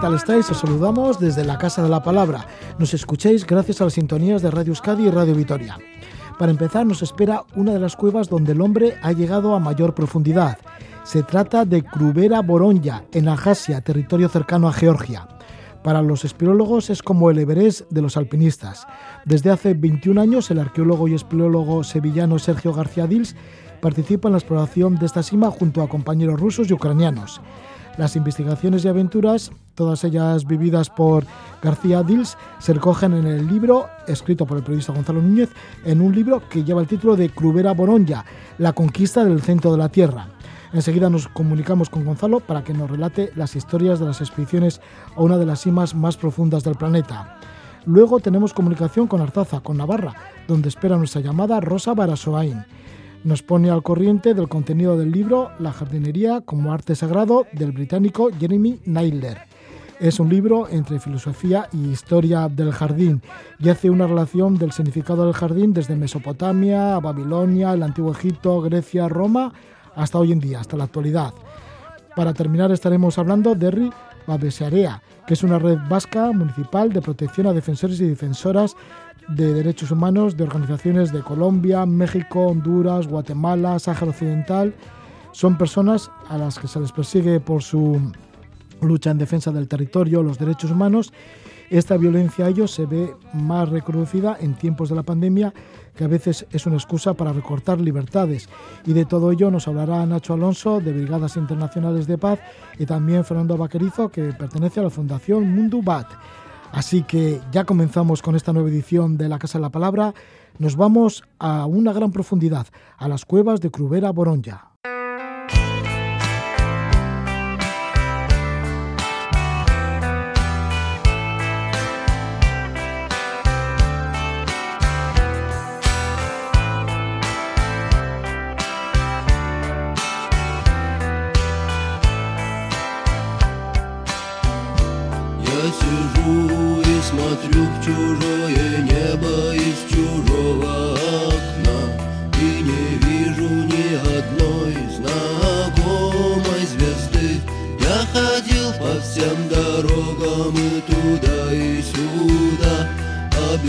¿qué tal estáis? Os saludamos desde la Casa de la Palabra. Nos escucháis gracias a las sintonías de Radio Euskadi y Radio Vitoria. Para empezar, nos espera una de las cuevas donde el hombre ha llegado a mayor profundidad. Se trata de Krubera Boronja, en Ajasia, territorio cercano a Georgia. Para los espeleólogos es como el Everest de los alpinistas. Desde hace 21 años, el arqueólogo y espeleólogo sevillano Sergio García Dils participa en la exploración de esta cima junto a compañeros rusos y ucranianos. Las investigaciones y aventuras, todas ellas vividas por García Dils, se recogen en el libro, escrito por el periodista Gonzalo Núñez, en un libro que lleva el título de Crubera Boronja, la conquista del centro de la Tierra. Enseguida nos comunicamos con Gonzalo para que nos relate las historias de las expediciones a una de las cimas más profundas del planeta. Luego tenemos comunicación con Artaza, con Navarra, donde espera nuestra llamada Rosa Barasoain. Nos pone al corriente del contenido del libro La jardinería como arte sagrado del británico Jeremy Naylor. Es un libro entre filosofía y historia del jardín y hace una relación del significado del jardín desde Mesopotamia, Babilonia, el Antiguo Egipto, Grecia, Roma hasta hoy en día, hasta la actualidad. Para terminar estaremos hablando de RI Babesarea, que es una red vasca municipal de protección a defensores y defensoras de derechos humanos de organizaciones de Colombia, México, Honduras, Guatemala, Sáhara Occidental. Son personas a las que se les persigue por su lucha en defensa del territorio, los derechos humanos. Esta violencia a ellos se ve más reconocida en tiempos de la pandemia que a veces es una excusa para recortar libertades. Y de todo ello nos hablará Nacho Alonso, de Brigadas Internacionales de Paz, y también Fernando Vaquerizo, que pertenece a la Fundación Mundo Bat. Así que ya comenzamos con esta nueva edición de La Casa de la Palabra. Nos vamos a una gran profundidad, a las cuevas de Crubera Boronja.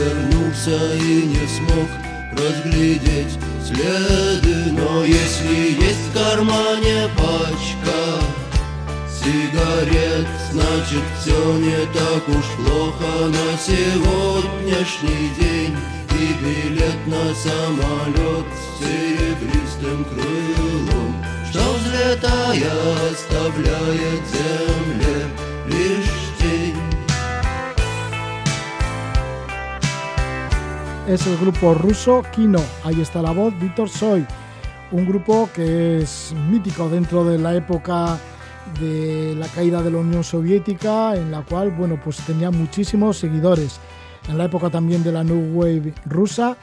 Обернулся и не смог разглядеть следы. Но если есть в кармане пачка сигарет Значит, все не так уж плохо на сегодняшний день. И билет на самолет с серебристым крылом. Что взлетая оставляет земле лишь Es el grupo ruso Kino. Ahí está la voz, Víctor Soy. Un grupo que es mítico dentro de la época de la caída de la Unión Soviética, en la cual bueno, pues tenía muchísimos seguidores. En la época también de la New Wave rusa,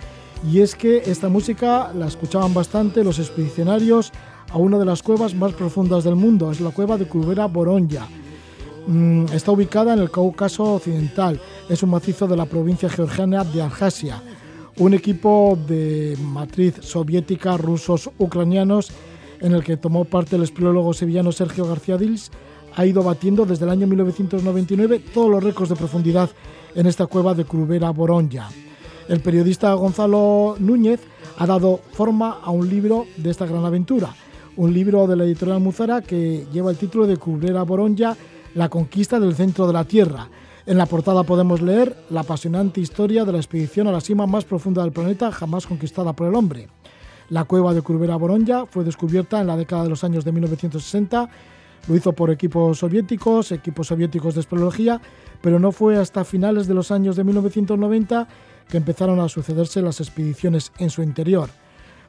y es que esta música la escuchaban bastante los expedicionarios a una de las cuevas más profundas del mundo, es la cueva de Krubera Boronja. Mm, está ubicada en el Cáucaso Occidental, es un macizo de la provincia georgiana de Abjasia. Un equipo de matriz soviética, rusos, ucranianos en el que tomó parte el espeleólogo sevillano Sergio García Dils, ha ido batiendo desde el año 1999 todos los récords de profundidad en esta cueva de Crubera Boronja. El periodista Gonzalo Núñez ha dado forma a un libro de esta gran aventura, un libro de la editorial Muzara que lleva el título de Crubera Boronja, la conquista del centro de la Tierra. En la portada podemos leer la apasionante historia de la expedición a la cima más profunda del planeta jamás conquistada por el hombre. La cueva de Curbera Boronja fue descubierta en la década de los años de 1960. Lo hizo por equipos soviéticos, equipos soviéticos de espeleología, pero no fue hasta finales de los años de 1990 que empezaron a sucederse las expediciones en su interior.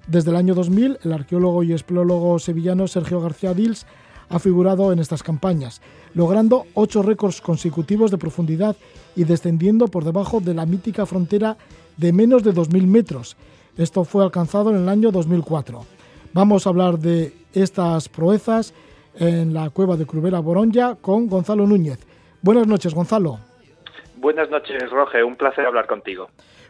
Desde el año 2000, el arqueólogo y espeleólogo sevillano Sergio García Dils ha figurado en estas campañas, logrando ocho récords consecutivos de profundidad y descendiendo por debajo de la mítica frontera de menos de 2.000 metros, esto fue alcanzado en el año 2004. Vamos a hablar de estas proezas en la cueva de Crubera Boronja con Gonzalo Núñez. Buenas noches, Gonzalo. Buenas noches, Roge. Un placer hablar contigo.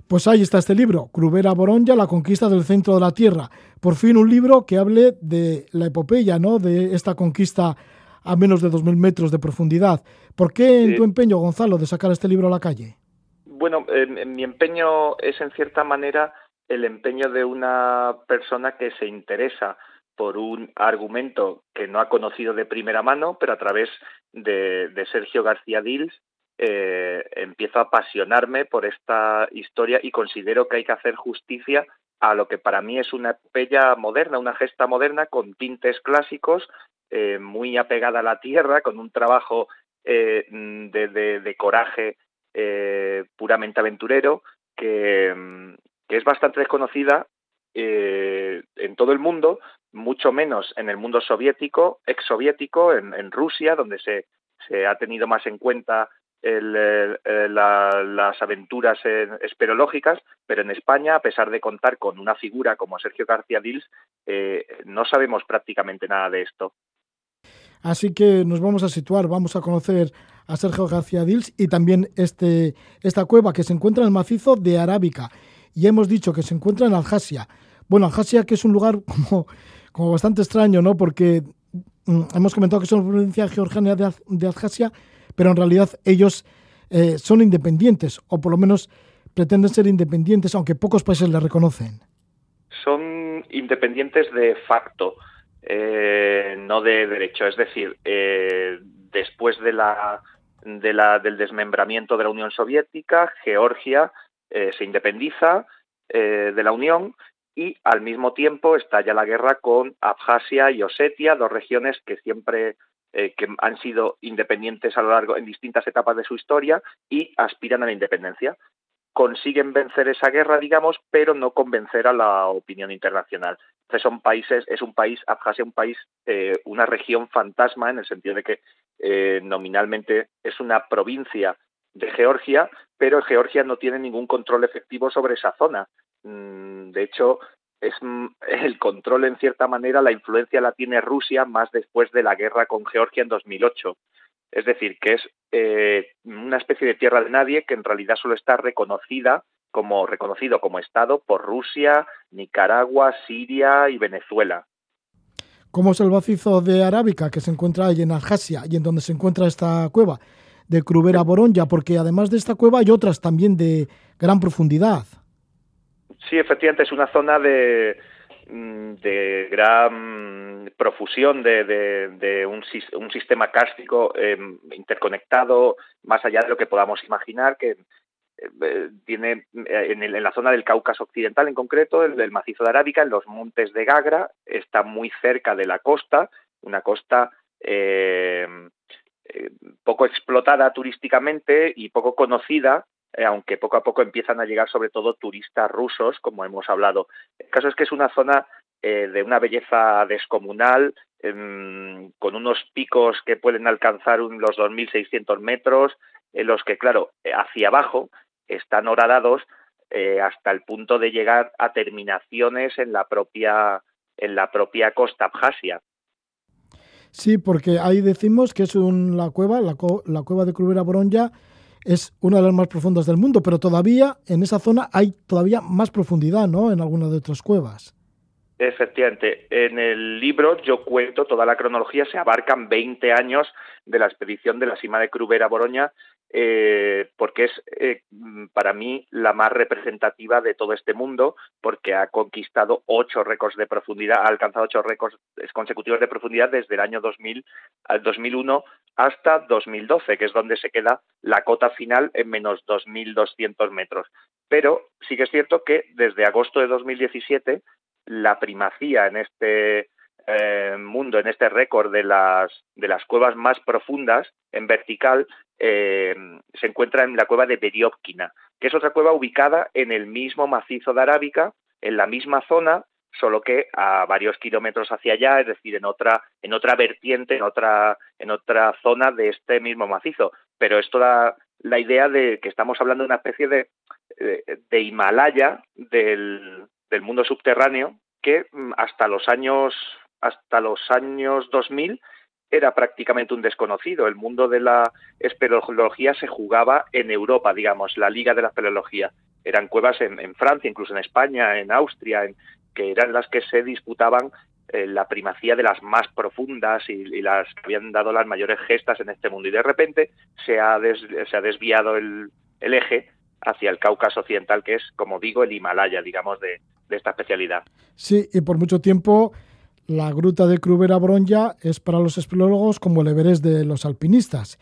Pues ahí está este libro, Crubera Boronja, la conquista del centro de la Tierra. Por fin un libro que hable de la epopeya, ¿no? De esta conquista a menos de 2.000 metros de profundidad. ¿Por qué en tu empeño, Gonzalo, de sacar este libro a la calle? Bueno, mi empeño es en cierta manera el empeño de una persona que se interesa por un argumento que no ha conocido de primera mano, pero a través de, Sergio García Dils eh, empiezo a apasionarme por esta historia y considero que hay que hacer justicia a lo que para mí es una epopeya moderna, una gesta moderna con tintes clásicos, eh, muy apegada a la tierra, con un trabajo eh, de, coraje eh, puramente aventurero, que, es bastante desconocida en todo el mundo, mucho menos en el mundo soviético, exsoviético, en, en Rusia, donde se, se ha tenido más en cuenta las aventuras esperológicas, pero en España, a pesar de contar con una figura como Sergio García Dils, eh, no sabemos prácticamente nada de esto. Así que nos vamos a situar, vamos a conocer a Sergio García Dils y también este, esta cueva que se encuentra en el macizo de Arábica. Y hemos dicho que se encuentra en Aljasia. Bueno, Aljasia que es un lugar como, como bastante extraño, ¿no? Porque mm, hemos comentado que es una provincia georgiana de, de Aljasia, pero en realidad ellos eh, son independientes, o por lo menos pretenden ser independientes, aunque pocos países les reconocen. Son independientes de facto, eh, no de derecho. Es decir, eh, después de la, de la, del desmembramiento de la Unión Soviética, Georgia se independiza de la Unión y al mismo tiempo estalla la guerra con Abjasia y Osetia, dos regiones que siempre eh, que han sido independientes a lo largo en distintas etapas de su historia y aspiran a la independencia. Consiguen vencer esa guerra, digamos, pero no convencer a la opinión internacional. Entonces son países, es un país, Abjasia, un país, eh, una región fantasma en el sentido de que eh, nominalmente es una provincia de Georgia, pero Georgia no tiene ningún control efectivo sobre esa zona. Mm, de hecho, es el control en cierta manera, la influencia la tiene Rusia más después de la guerra con Georgia en 2008. Es decir, que es eh, una especie de tierra de nadie que en realidad solo está reconocida como reconocido como Estado por Rusia, Nicaragua, Siria y Venezuela. ¿Cómo es el macizo de Arábica que se encuentra ahí en Aljasia y en donde se encuentra esta cueva de Crubera Boronja? Porque además de esta cueva hay otras también de gran profundidad. Sí, efectivamente, es una zona de, mm, de gran profusión de, un, sistema kárstico em, interconectado más allá de lo que podamos imaginar, que eh, tiene eh, en, la zona del Cáucaso Occidental en concreto, el, del macizo de Arábica, en los montes de Gagra, está muy cerca de la costa, una costa eh, poco explotada turísticamente y poco conocida eh, aunque poco a poco empiezan a llegar sobre todo turistas rusos, como hemos hablado. El caso es que es una zona eh, de una belleza descomunal, em, con unos picos que pueden alcanzar los 2.600 metros, en los que, claro, eh, hacia abajo están horadados hasta el punto de llegar a terminaciones en la propia, en la propia costa abjasia. Sí, porque ahí decimos que es la cueva, la, cueva de Crubera Boronja, es una de las más profundas del mundo, pero todavía en esa zona hay todavía más profundidad, ¿no? En algunas de otras cuevas. Efectivamente, en el libro yo cuento toda la cronología, se abarcan 20 años de la expedición de la cima de Crubera Boroña, eh, porque es eh, para mí la más representativa de todo este mundo, porque ha conquistado ocho récords de profundidad, ha alcanzado ocho récords consecutivos de profundidad desde el año 2000 al 2001 hasta 2012, que es donde se queda la cota final en menos 2.200 metros. Pero sí que es cierto que desde agosto de 2017 la primacía en este eh, mundo, en este récord de las, de las cuevas más profundas en vertical, eh, se encuentra en la cueva de Beriovkina, que es otra cueva ubicada en el mismo macizo de Arábica, en la misma zona, solo que a varios kilómetros hacia allá, es decir, en otra, en otra vertiente, en otra, en otra zona de este mismo macizo. Pero esto da la idea de que estamos hablando de una especie de, de Himalaya del, del mundo subterráneo que mm, hasta los años hasta los años 2000 era prácticamente un desconocido. El mundo de la espeleología se jugaba en Europa, digamos, la liga de la espeleología. Eran cuevas en, Francia, incluso en España, en Austria, en, que eran las que se disputaban eh, la primacía de las más profundas y, las que habían dado las mayores gestas en este mundo. Y de repente se ha, se ha desviado el, el, eje hacia el Cáucaso occidental, que es, como digo, el Himalaya, digamos, de esta especialidad. Sí, y por mucho tiempo la gruta de Krubera Bronja es para los espeleólogos como el Everest de los alpinistas.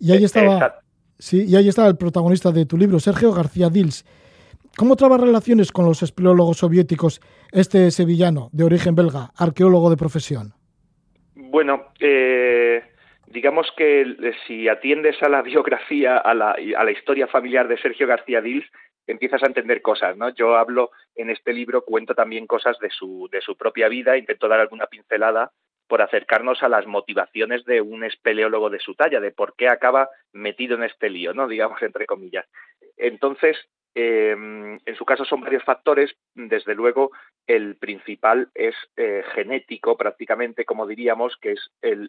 Y ahí estaba, sí, y ahí estaba el protagonista de tu libro, Sergio García Dils. ¿Cómo traba relaciones con los espeleólogos soviéticos este sevillano de origen belga, arqueólogo de profesión? Bueno, eh, digamos que si atiendes a la biografía, a la, a la historia familiar de Sergio García Dils, empiezas a entender cosas, ¿no? Yo hablo en este libro, cuento también cosas de su, de su propia vida, intento dar alguna pincelada por acercarnos a las motivaciones de un espeleólogo de su talla, de por qué acaba metido en este lío, ¿no? Digamos, entre comillas. Entonces, eh, en su caso son varios factores. Desde luego, el principal es eh, genético, prácticamente, como diríamos, que es el,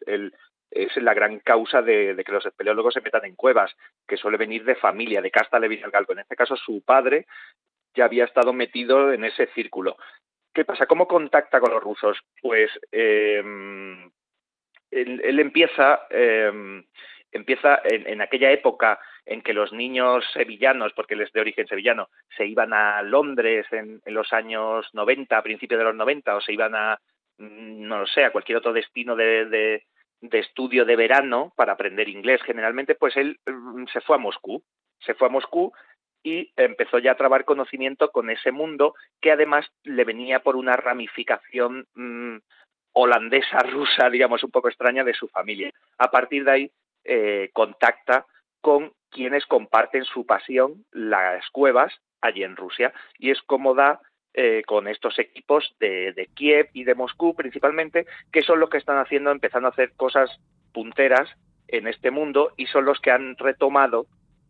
es la gran causa de, que los espeleólogos se metan en cuevas, que suele venir de familia, de casta Levi Galgo. En este caso, su padre ya había estado metido en ese círculo. ¿Qué pasa? ¿Cómo contacta con los rusos? Pues eh, él, empieza, empieza en, aquella época en que los niños sevillanos, porque él es de origen sevillano, se iban a Londres en, en los años 90, a principios de los 90, o se iban a, mm, no lo sé, a cualquier otro destino de, de estudio de verano para aprender inglés generalmente, pues él mm, se fue a Moscú, se fue a Moscú y empezó ya a trabar conocimiento con ese mundo que además le venía por una ramificación mmm, holandesa, rusa, digamos, un poco extraña de su familia. A partir de ahí eh, contacta con quienes comparten su pasión, las cuevas, allí en Rusia, y es como da eh, con estos equipos de, de, Kiev y de Moscú principalmente, que son los que están haciendo, empezando a hacer cosas punteras en este mundo y son los que han retomado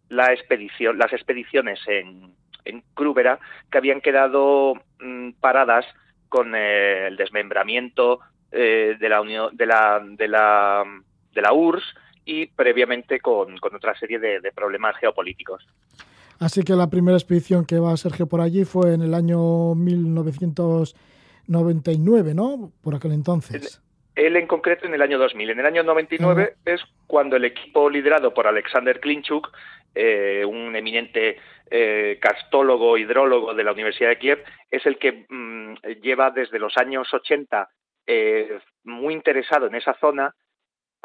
la expedición, las expediciones en, en Krúbera que habían quedado mmm, paradas con eh, el desmembramiento eh, de la Unión la de la URSS y previamente con, con otra serie de, de problemas geopolíticos. Así que la primera expedición que va Sergio por allí fue en el año 1999, ¿no? Por aquel entonces. Él en concreto en el año 2000. En el año 99 uh -huh. es cuando el equipo liderado por Alexander Klinchuk, eh, un eminente eh, castólogo, hidrólogo de la Universidad de Kiev, es el que mmm, lleva desde los años 80 eh, muy interesado en esa zona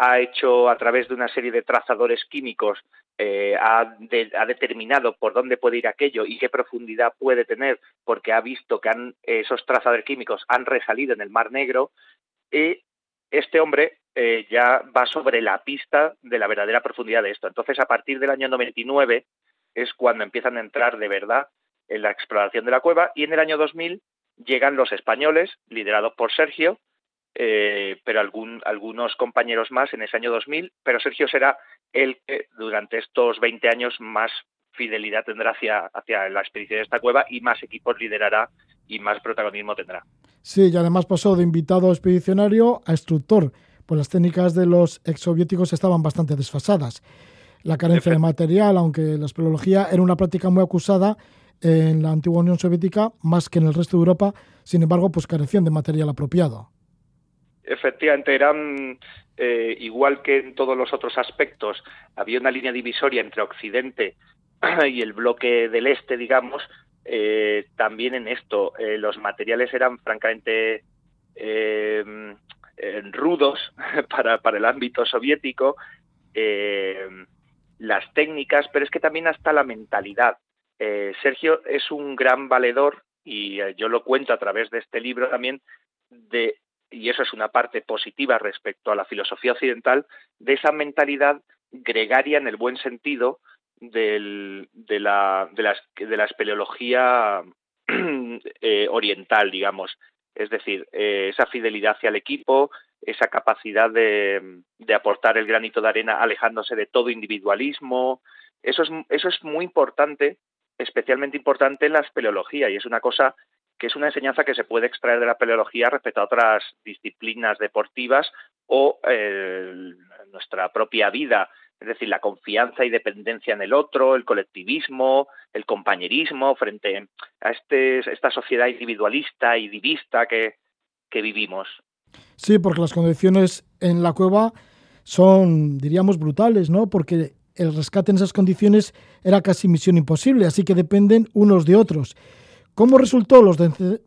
ha hecho a través de una serie de trazadores químicos, eh, ha, de, ha, determinado por dónde puede ir aquello y qué profundidad puede tener, porque ha visto que esos trazadores químicos han resalido en el Mar Negro, y este hombre eh, ya va sobre la pista de la verdadera profundidad de esto. Entonces, a partir del año 99 es cuando empiezan a entrar de verdad en la exploración de la cueva, y en el año 2000 llegan los españoles, liderados por Sergio, eh, pero algún, algunos compañeros más en ese año 2000, pero Sergio será el que durante estos 20 años más fidelidad tendrá hacia, hacia la expedición de esta cueva y más equipos liderará y más protagonismo tendrá. Sí, y además pasó de invitado expedicionario a instructor, pues las técnicas de los exsoviéticos estaban bastante desfasadas. La carencia de material, aunque la espeleología era una práctica muy acusada en la antigua Unión Soviética, más que en el resto de Europa, sin embargo, pues carecían de material apropiado efectivamente eran eh, igual que en todos los otros aspectos, había una línea divisoria entre Occidente y el bloque del este, digamos, eh, también en esto eh, los materiales eran francamente rudos para, para, el ámbito soviético, las técnicas, pero es que también hasta la mentalidad. Sergio es un gran valedor y yo lo cuento a través de este libro también de y eso es una parte positiva respecto a la filosofía occidental, de esa mentalidad gregaria en el buen sentido de, la, de, de la espeleología eh, oriental, digamos. Es decir, eh, esa fidelidad hacia el equipo, esa capacidad de, de, aportar el granito de arena alejándose de todo individualismo. Eso es, eso es muy importante, especialmente importante en la espeleología, y es una cosa que es una enseñanza que se puede extraer de la peleología respecto a otras disciplinas deportivas o eh, nuestra propia vida, es decir, la confianza y dependencia en el otro, el colectivismo, el compañerismo frente a este, esta sociedad individualista y divista que, que vivimos. Sí, porque las condiciones en la cueva son, diríamos, brutales, ¿no? Porque el rescate en esas condiciones era casi misión imposible, así que dependen unos de otros. ¿Cómo resultó los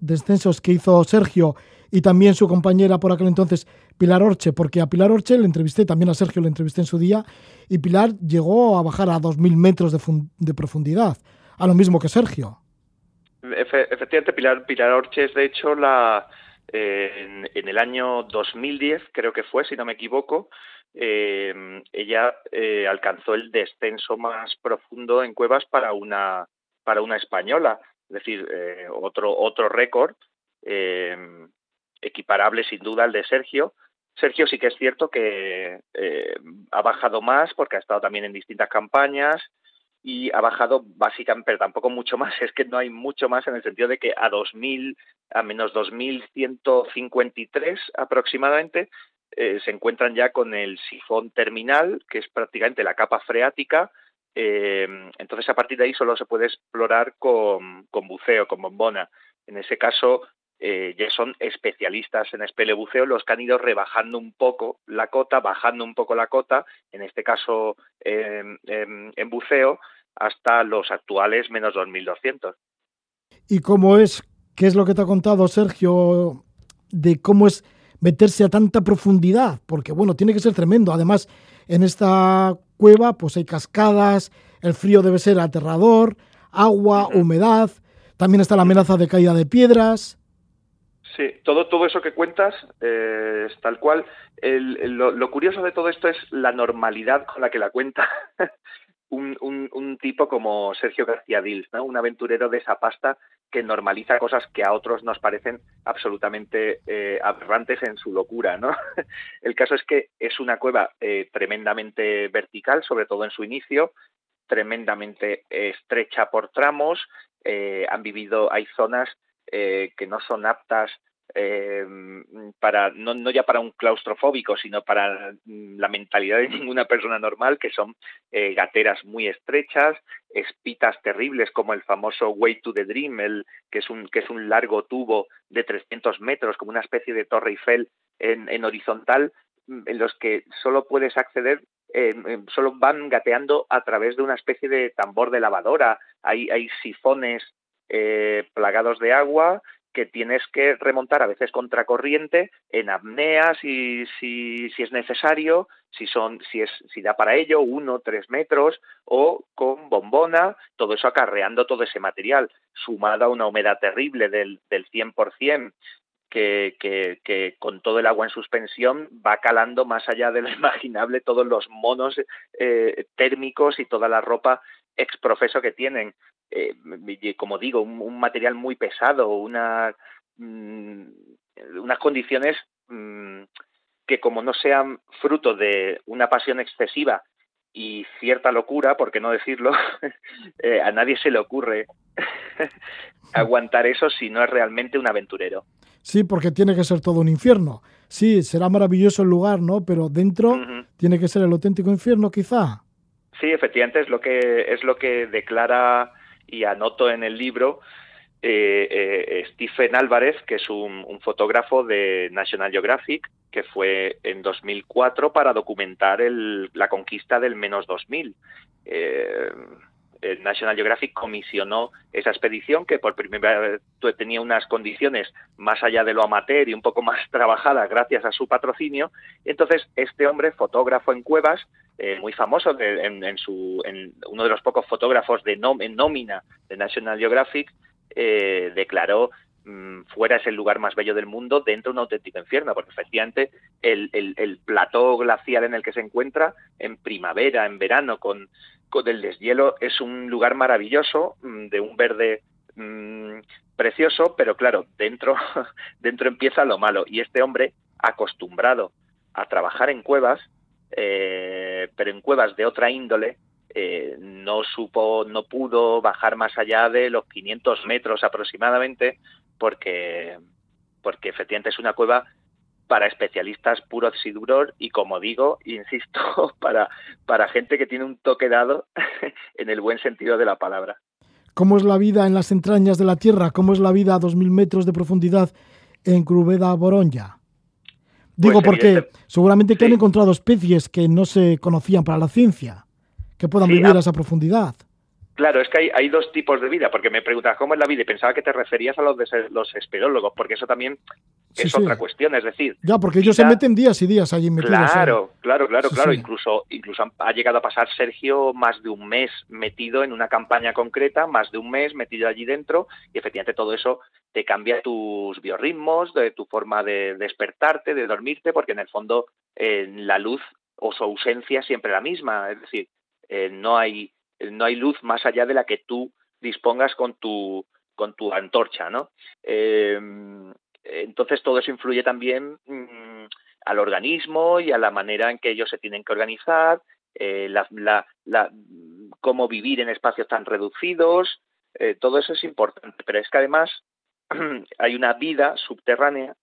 descensos que hizo Sergio y también su compañera por aquel entonces, Pilar Orche? Porque a Pilar Orche le entrevisté, también a Sergio le entrevisté en su día, y Pilar llegó a bajar a 2.000 metros de, profundidad, a lo mismo que Sergio. efectivamente, Pilar, Orche es de hecho la, en, el año 2010, creo que fue, si no me equivoco, eh, ella eh, alcanzó el descenso más profundo en cuevas para una para una española, es decir, eh, otro otro récord equiparable sin duda al de Sergio. Sergio sí que es cierto que ha bajado más porque ha estado también en distintas campañas, y ha bajado básicamente, pero tampoco mucho más, es que no hay mucho más en el sentido de que a 2000, a menos 2153 aproximadamente, eh, se encuentran ya con el sifón terminal, que es prácticamente la capa freática, eh, entonces a partir de ahí solo se puede explorar con, con buceo, con bombona. En ese caso, eh, ya son especialistas en espelebuceo los que han ido rebajando un poco la cota, bajando un poco la cota, en este caso en buceo, hasta los actuales menos 2.200. ¿Y cómo es, qué es lo que te ha contado Sergio, de cómo es meterse a tanta profundidad? Porque bueno, tiene que ser tremendo. Además, en esta cueva pues hay cascadas, el frío debe ser aterrador, agua, humedad, también está la amenaza de caída de piedras. Sí, todo, todo eso que cuentas eh, es tal cual. lo, curioso de todo esto es la normalidad con la que la cuenta un, tipo como Sergio García Dils, ¿no? un aventurero de esa pasta que normaliza cosas que a otros nos parecen absolutamente eh, aberrantes en su locura. ¿no? El caso es que es una cueva eh, tremendamente vertical, sobre todo en su inicio, tremendamente estrecha por tramos, han vivido, hay zonas que no son aptas eh, para no, ya para un claustrofóbico, sino para mm, la mentalidad de ninguna persona normal, que son eh, gateras muy estrechas, espitas terribles como el famoso Way to the Dream, el, que, es un, que es un largo tubo de 300 metros, como una especie de torre Eiffel en, en horizontal, mm, en los que solo puedes acceder solo van gateando a través de una especie de tambor de lavadora. Hay, hay sifones eh, plagados de agua que tienes que remontar a veces contracorriente en apnea si, si, si es necesario, si son, si es, si da para ello, uno, tres metros, o con bombona, todo eso acarreando todo ese material, sumado a una humedad terrible del, del 100%, que, que, que, con todo el agua en suspensión va calando más allá de lo imaginable todos los monos eh, térmicos y toda la ropa exprofeso que tienen eh, como digo, un, material muy pesado, una, mm, unas condiciones mm, que como no sean fruto de una pasión excesiva y cierta locura, por qué no decirlo, eh, a nadie se le ocurre aguantar eso si no es realmente un aventurero. Sí, porque tiene que ser todo un infierno. Sí, será maravilloso el lugar, ¿no? Pero dentro tiene que ser el auténtico infierno, quizá. Sí, efectivamente es lo que es lo que declara y anoto en el libro eh, eh, Stephen Álvarez, que es un, fotógrafo de National Geographic, que fue en 2004 para documentar la conquista del menos 2000. Eh, National Geographic comisionó esa expedición que por primera vez tenía unas condiciones más allá de lo amateur y un poco más trabajadas gracias a su patrocinio. Entonces, este hombre, fotógrafo en cuevas, eh, muy famoso en, su, en uno de los pocos fotógrafos de nómina de National Geographic, eh, declaró mm, fuera es el lugar más bello del mundo, dentro un auténtico infierno, porque efectivamente el, el, el, plató glacial en el que se encuentra en primavera, en verano, con, con el deshielo, es un lugar maravilloso, mm, de un verde mm, precioso, pero claro, dentro, dentro empieza lo malo. Y este hombre, acostumbrado a trabajar en cuevas, eh, pero en cuevas de otra índole, eh, no supo, no pudo bajar más allá de los 500 metros aproximadamente, porque, porque efectivamente es una cueva para especialistas puro oxiduror y como digo, insisto, para, para gente que tiene un toque dado en el buen sentido de la palabra. ¿Cómo es la vida en las entrañas de la Tierra? ¿Cómo es la vida a 2.000 metros de profundidad en Crubeda Boronja? Digo Pues, porque seguramente que han encontrado especies que no se conocían para la ciencia, que puedan Sí, vivir a esa profundidad. Claro, es que hay, hay dos tipos de vida, porque me preguntas cómo es la vida y pensaba que te referías a los de los espeleólogos, porque eso también es sí. otra cuestión, es decir, Ya, porque ellos se meten días y días allí metidos. Claro, claro, claro, Sí, claro. Incluso, incluso ha llegado a pasar Sergio más de un mes metido en una campaña concreta, más de un mes metido allí dentro, y efectivamente todo eso te cambia tus biorritmos, de tu forma de despertarte, de dormirte, porque en el fondo eh, la luz o su ausencia es siempre la misma, es decir, eh, no hay no hay luz más allá de la que tú dispongas con tu con tu antorcha, ¿no? Eh, entonces todo eso influye también mm, al organismo y a la manera en que ellos se tienen que organizar, eh, cómo vivir en espacios tan reducidos, eh, todo eso es importante. Pero es que además hay una vida subterránea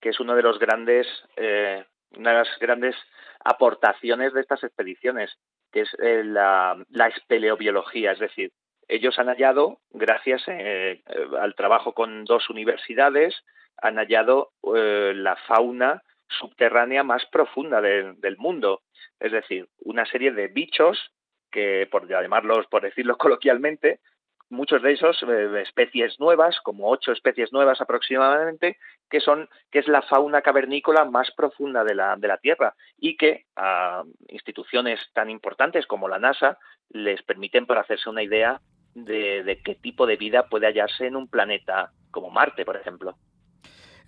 que es uno de los grandes, eh, una de las grandes aportaciones de estas expediciones, que es eh, la, la espeleobiología, es decir, ellos han hallado, gracias eh, eh, al trabajo con dos universidades, han hallado la fauna subterránea más profunda de- del mundo. Es decir, una serie de bichos que, por llamarlos, por decirlo coloquialmente, muchos de esos eh, especies nuevas, como ocho especies nuevas aproximadamente, que son que es la fauna cavernícola más profunda de la, de la Tierra y que a instituciones tan importantes como la NASA les permiten para hacerse una idea de, de qué tipo de vida puede hallarse en un planeta como Marte, por ejemplo.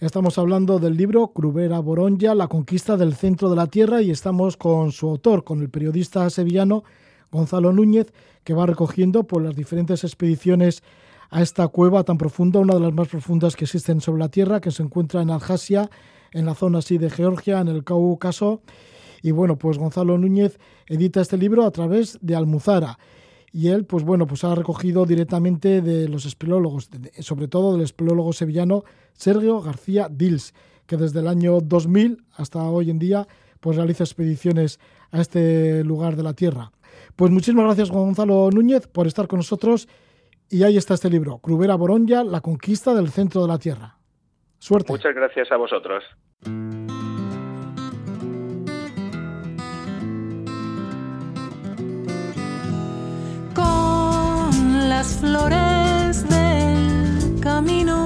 Estamos hablando del libro Crubera Boronja, La conquista del centro de la Tierra, y estamos con su autor, con el periodista sevillano Gonzalo Núñez, que va recogiendo por las diferentes expediciones a esta cueva tan profunda, una de las más profundas que existen sobre la Tierra, que se encuentra en Abjasia, en la zona así de Georgia, en el Cáucaso. Y bueno, pues Gonzalo Núñez edita este libro a través de Almuzara. Y él, pues bueno, pues ha recogido directamente de los espeleólogos, sobre todo del espeleólogo sevillano Sergio García Dils, que desde el año 2000 hasta hoy en día, pues realiza expediciones a este lugar de la Tierra. Pues muchísimas gracias Gonzalo Núñez por estar con nosotros y ahí está este libro, Crubera Boronja, la conquista del centro de la Tierra. Suerte. Muchas gracias a vosotros. con las flores del camino.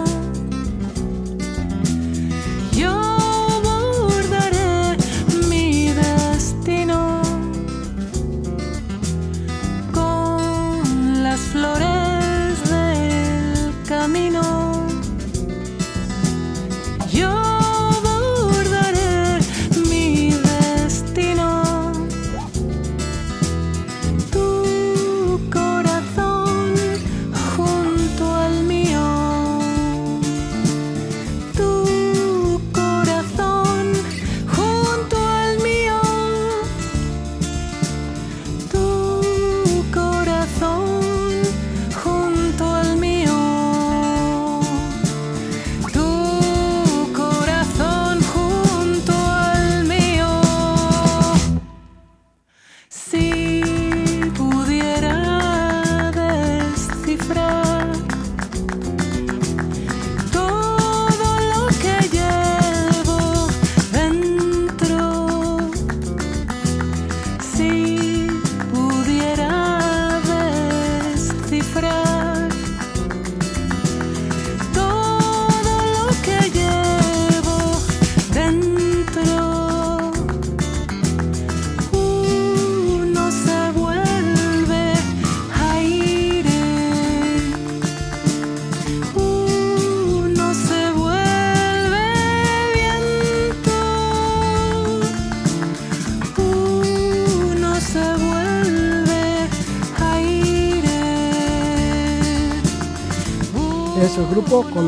Si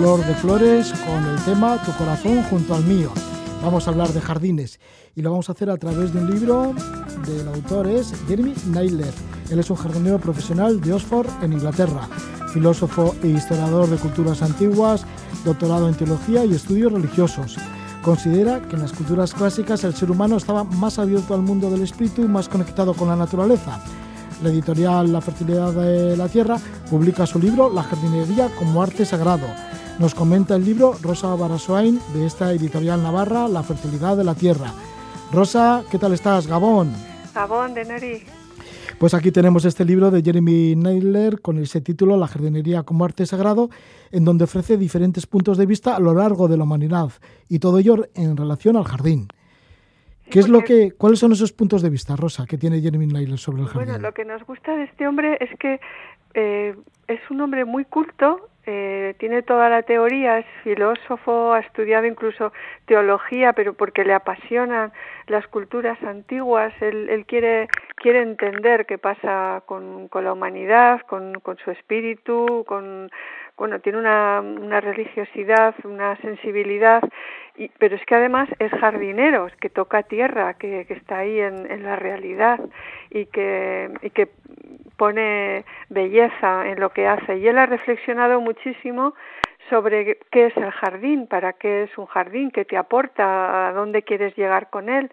Color de Flores con el tema Tu corazón junto al mío. Vamos a hablar de jardines y lo vamos a hacer a través de un libro del autor es Jeremy Naylor. Él es un jardinero profesional de Oxford en Inglaterra, filósofo e historiador de culturas antiguas, doctorado en teología y estudios religiosos. Considera que en las culturas clásicas el ser humano estaba más abierto al mundo del espíritu y más conectado con la naturaleza. La editorial La Fertilidad de la Tierra publica su libro La jardinería como arte sagrado. Nos comenta el libro Rosa Barasoain de esta editorial navarra, La fertilidad de la tierra. Rosa, ¿qué tal estás? Gabón. Gabón de Nori. Pues aquí tenemos este libro de Jeremy Naylor con ese título La jardinería como arte sagrado, en donde ofrece diferentes puntos de vista a lo largo de la humanidad y todo ello en relación al jardín. ¿Qué es lo que, ¿Cuáles son esos puntos de vista, Rosa, que tiene Jeremy Naylor sobre el jardín? Bueno, lo que nos gusta de este hombre es que eh, es un hombre muy culto, eh, tiene toda la teoría, es filósofo, ha estudiado incluso teología, pero porque le apasionan las culturas antiguas, él, él quiere, quiere entender qué pasa con, la humanidad, con, su espíritu, con, bueno, tiene una religiosidad, una sensibilidad, y, pero es que además es jardinero, que toca tierra, que, está ahí en, en, la realidad y que, y que pone belleza en lo que hace. Y él ha reflexionado muchísimo sobre qué es el jardín, para qué es un jardín, qué te aporta, a dónde quieres llegar con él.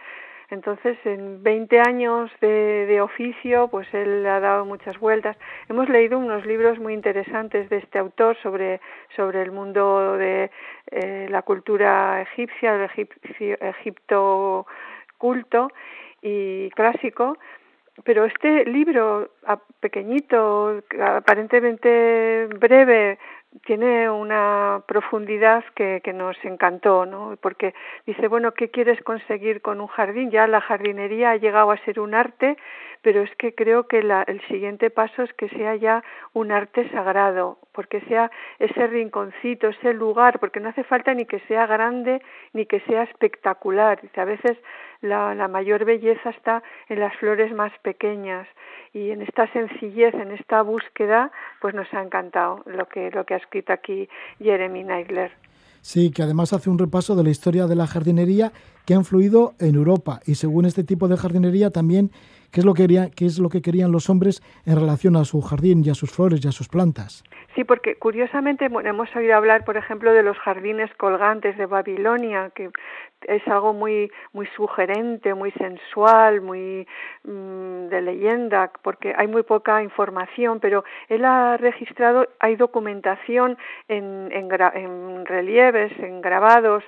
Entonces, en 20 años de, oficio, pues él ha dado muchas vueltas. Hemos leído unos libros muy interesantes de este autor sobre, sobre el mundo de eh, la cultura egipcia, el egipcio, Egipto culto y clásico, pero este libro pequeñito, aparentemente breve, tiene una profundidad que, que, nos encantó, ¿no? Porque dice, bueno, ¿qué quieres conseguir con un jardín? Ya la jardinería ha llegado a ser un arte, pero es que creo que el siguiente paso es que sea ya un arte sagrado, porque sea ese rinconcito, ese lugar, porque no hace falta ni que sea grande ni que sea espectacular. Dice, a veces la, la mayor belleza está en las flores más pequeñas y en esta sencillez, en esta búsqueda, pues nos ha encantado lo que, lo que ha escrito aquí Jeremy Neidler. Sí, que además hace un repaso de la historia de la jardinería que ha influido en Europa y según este tipo de jardinería también qué es lo que querían, qué es lo que querían los hombres en relación a su jardín y a sus flores y a sus plantas. Sí, porque curiosamente hemos oído hablar, por ejemplo, de los jardines colgantes de Babilonia, que es algo muy muy sugerente, muy sensual, muy mmm, de leyenda, porque hay muy poca información, pero él ha registrado, hay documentación en, en, en relieves, en grabados,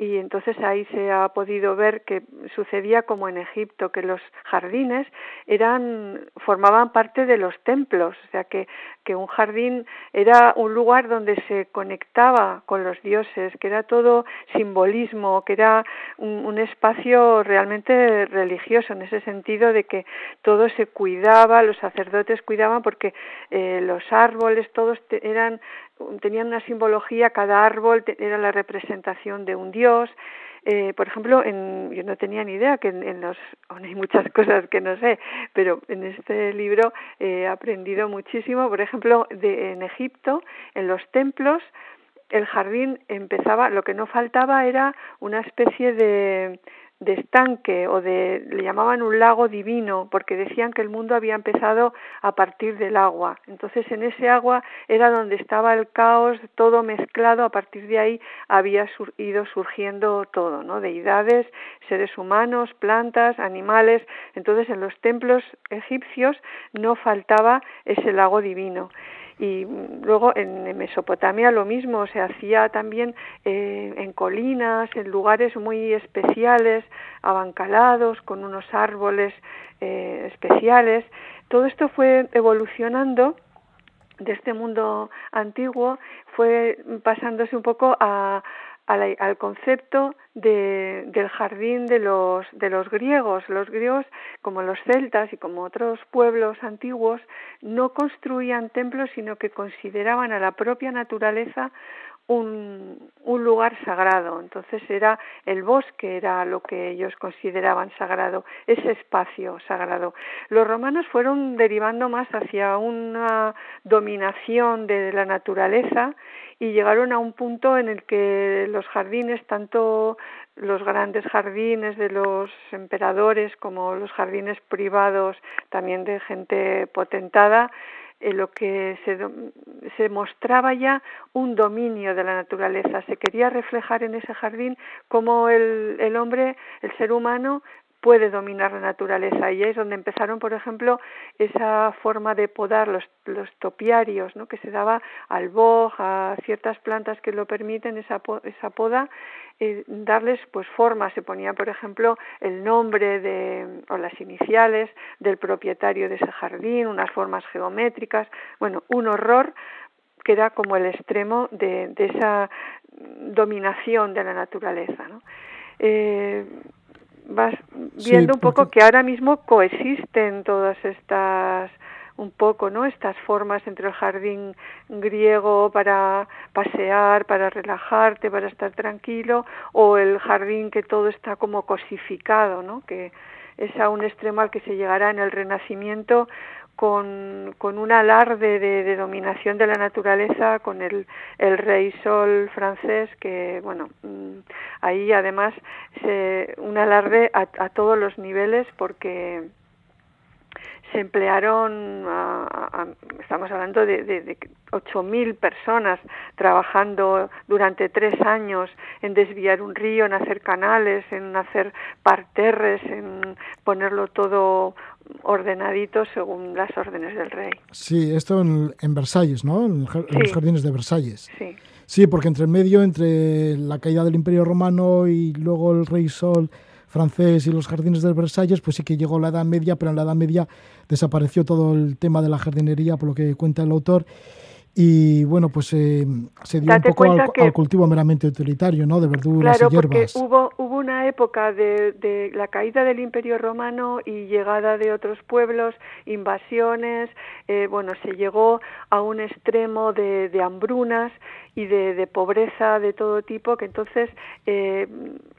y entonces ahí se ha podido ver que sucedía como en Egipto, que los jardines eran formaban parte de los templos, o sea que, que un jardín era un lugar donde se conectaba con los dioses, que era todo simbolismo, que era un, un espacio realmente religioso en ese sentido de que todo se cuidaba, los sacerdotes cuidaban porque eh, los árboles todos te, eran tenían una simbología, cada árbol era la representación de un dios. Eh, por ejemplo, en, yo no tenía ni idea que en, los, hay muchas cosas que no sé, pero en este libro eh, he aprendido muchísimo. Por ejemplo, de, en Egipto, en los templos, el jardín empezaba, lo que no faltaba era una especie de, de estanque o de le llamaban un lago divino porque decían que el mundo había empezado a partir del agua. Entonces en ese agua era donde estaba el caos todo mezclado a partir de ahí había sur ido surgiendo todo no deidades seres humanos plantas animales. Entonces en los templos egipcios no faltaba ese lago divino y luego en Mesopotamia lo mismo se hacía también eh, en colinas en lugares muy especiales abancalados con unos árboles eh, especiales. Todo esto fue evolucionando de este mundo antiguo fue pasándose un poco a, al, al concepto de, del jardín de los, de los griegos. Los griegos, como los celtas y como otros pueblos antiguos, no construían templos, sino que consideraban a la propia naturaleza un, un, lugar sagrado. Entonces era el bosque, era lo que ellos consideraban sagrado, ese espacio sagrado. Los romanos fueron derivando más hacia una dominación de la naturaleza y llegaron a un punto en el que los jardines, tanto los grandes jardines de los emperadores como los jardines privados también de gente potentada, en lo que se, se, mostraba ya un dominio de la naturaleza. Se quería reflejar en ese jardín cómo el, el hombre, el ser humano, puede dominar la naturaleza y es donde empezaron por ejemplo esa forma de podar los, los topiarios ¿no? que se daba al boj a ciertas plantas que lo permiten esa, esa poda eh, darles pues forma se ponía por ejemplo el nombre de o las iniciales del propietario de ese jardín unas formas geométricas bueno un horror que era como el extremo de, de esa dominación de la naturaleza ¿no? eh, vas viendo Sí, un poco porque- que ahora mismo coexisten todas estas un poco, ¿no? Estas formas entre el jardín griego para pasear, para relajarte, para estar tranquilo, o el jardín que todo está como cosificado, ¿no? Que es a un extremo al que se llegará en el Renacimiento con, con un alarde de, de dominación de la naturaleza con el, el rey sol francés que bueno mm, ahí además se, un alarde a, a todos los niveles porque se emplearon, a- a- a- estamos hablando de, de, de 8.000 personas trabajando durante tres años en desviar un río, en hacer canales, en hacer parterres, en ponerlo todo ordenadito según las órdenes del rey. Sí, esto en, en Versalles, ¿no? En, los jardines de Versalles. Sí, Sí, porque entre el medio, entre la caída del Imperio Romano y luego el Rey Sol francés y los jardines de Versalles, pues sí que llegó la Edad Media, pero en la Edad Media desapareció todo el tema de la jardinería, por lo que cuenta el autor. Y bueno, pues eh, se dio Date un poco al, cuenta que- al cultivo meramente utilitario, ¿no? De verduras Claro, y porque hierbas. hubo, hubo una época de, de la caída del Imperio Romano y llegada de otros pueblos, invasiones, eh, bueno, se llegó a un extremo de, de hambrunas y de, de pobreza de todo tipo, que entonces eh,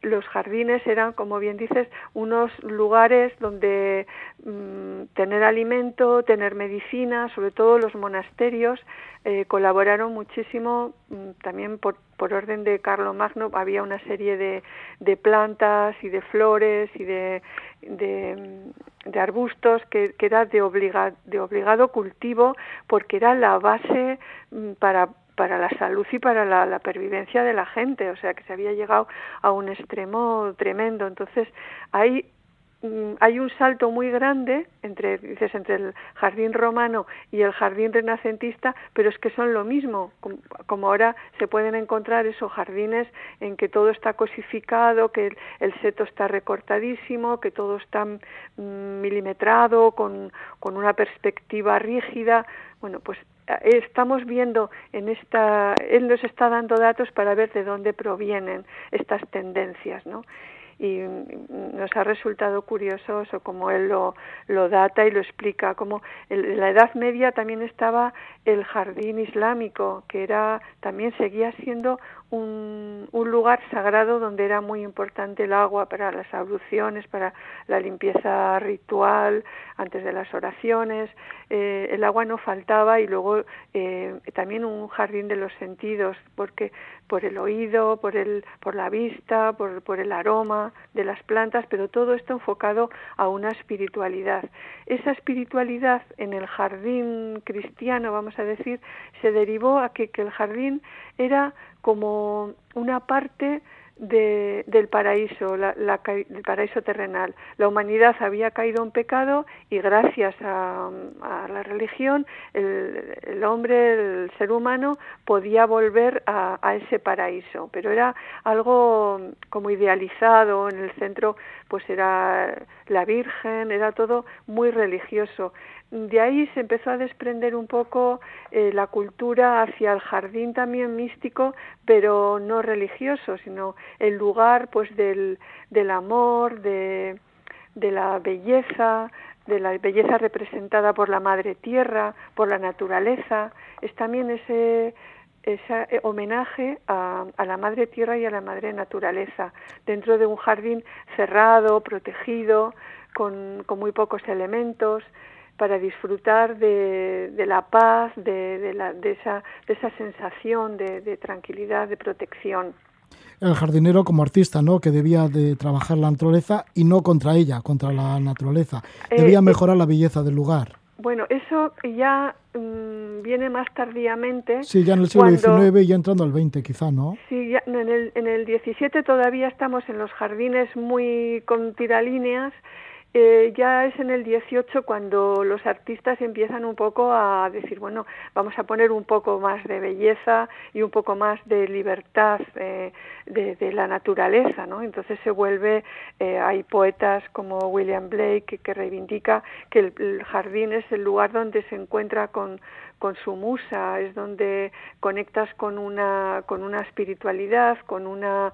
los jardines eran, como bien dices, unos lugares donde mm, tener alimento, tener medicina, sobre todo los monasterios, eh, colaboraron muchísimo mm, también por, por orden de Carlomagno había una serie de, de plantas y de flores y de, de, de arbustos que, que era de, obliga, de obligado cultivo porque era la base mm, para para la salud y para la, pervivencia de la gente, o sea que se había llegado a un extremo tremendo. Entonces, hay hay un salto muy grande entre dices entre el jardín romano y el jardín renacentista pero es que son lo mismo como, ahora se pueden encontrar esos jardines en que todo está cosificado que el, el seto está recortadísimo que todo está mm, milimetrado con, con una perspectiva rígida bueno pues estamos viendo en esta él nos está dando datos para ver de dónde provienen estas tendencias no y nos ha resultado curioso eso como él lo, lo data y lo explica como en la Edad Media también estaba el jardín islámico que era también seguía siendo un, un, lugar sagrado donde era muy importante el agua para las abluciones, para la limpieza ritual, antes de las oraciones. Eh, el agua no faltaba y luego eh, también un jardín de los sentidos, porque por el oído, por, el, por la vista, por, por el aroma de las plantas, pero todo esto enfocado a una espiritualidad. Esa espiritualidad en el jardín cristiano, vamos a decir, se derivó a que, que el jardín era como una parte de, del paraíso, la, la, del paraíso terrenal. La humanidad había caído en pecado y gracias a, la religión el, el, hombre, el ser humano, podía volver a, a, ese paraíso. Pero era algo como idealizado, en el centro pues era la Virgen, era todo muy religioso de ahí se empezó a desprender un poco eh, la cultura hacia el jardín también místico, pero no religioso, sino el lugar pues del, del amor, de, de la belleza, de la belleza representada por la madre tierra, por la naturaleza, es también ese ese homenaje a, a, la madre tierra y a la madre naturaleza, dentro de un jardín cerrado, protegido, con, con muy pocos elementos, para disfrutar de, de la paz, de, de, la, de, esa, de esa sensación de, de, tranquilidad, de protección. El jardinero como artista, ¿no? Que debía de trabajar la naturaleza y no contra ella, contra la naturaleza. Debía eh, mejorar la belleza del lugar. Bueno, eso ya mm, viene más tardíamente. Sí, ya en el siglo cuando- XIX y ya entrando al XX quizá, ¿no? Sí, ya en el, en el 17 todavía estamos en los jardines muy con tiralíneas. Eh, ya es en el 18 cuando los artistas empiezan un poco a decir, bueno, vamos a poner un poco más de belleza y un poco más de libertad eh, de, de la naturaleza, ¿no? Entonces se vuelve, eh, hay poetas como William Blake que, reivindica que el, el jardín es el lugar donde se encuentra con, con su musa, es donde conectas con una, con una espiritualidad, con una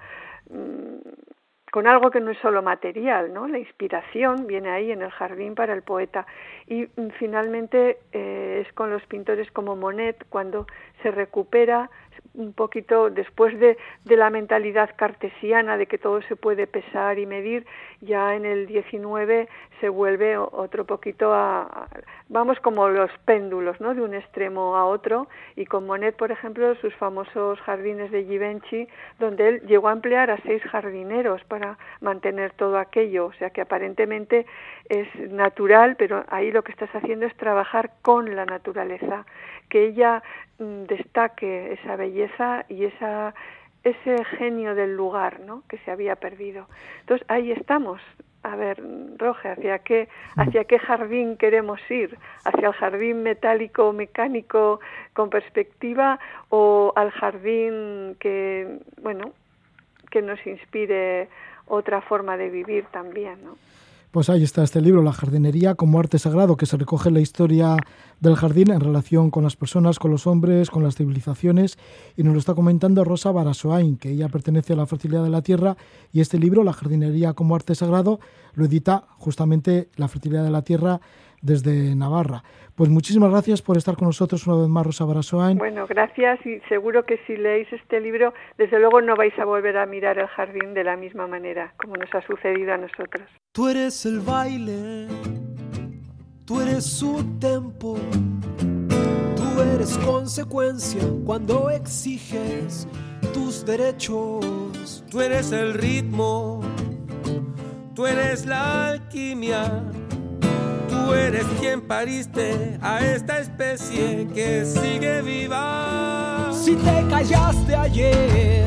mm, con algo que no es solo material, ¿no? La inspiración viene ahí en el jardín para el poeta. Y mm, finalmente eh, es con los pintores como Monet cuando se recupera un poquito después de, de la mentalidad cartesiana de que todo se puede pesar y medir, ya en el 19 se vuelve otro poquito a, a- vamos como los péndulos, ¿no? De un extremo a otro. Y con Monet, por ejemplo, sus famosos jardines de Givenchy, donde él llegó a emplear a seis jardineros para mantener todo aquello, o sea que aparentemente es natural, pero ahí lo que estás haciendo es trabajar con la naturaleza, que ella mm, destaque esa belleza y esa ese genio del lugar, ¿no? Que se había perdido. Entonces ahí estamos. A ver, Roge, ¿hacia qué, hacia qué jardín queremos ir? ¿Hacia el jardín metálico, mecánico, con perspectiva, o al jardín que, bueno, que nos inspire otra forma de vivir también, ¿no? Pues ahí está este libro, La jardinería como arte sagrado, que se recoge la historia del jardín en relación con las personas, con los hombres, con las civilizaciones, y nos lo está comentando Rosa Barasoain, que ella pertenece a la fertilidad de la tierra, y este libro, La jardinería como arte sagrado, lo edita justamente la fertilidad de la tierra desde Navarra. Pues muchísimas gracias por estar con nosotros una vez más, Rosa Barasoain. Bueno, gracias y seguro que si leéis este libro, desde luego no vais a volver a mirar el jardín de la misma manera, como nos ha sucedido a nosotros. Tú eres el baile, tú eres su tempo, tú eres consecuencia cuando exiges tus derechos. Tú eres el ritmo, tú eres la alquimia, tú eres quien pariste a esta especie que sigue viva. Si te callaste ayer,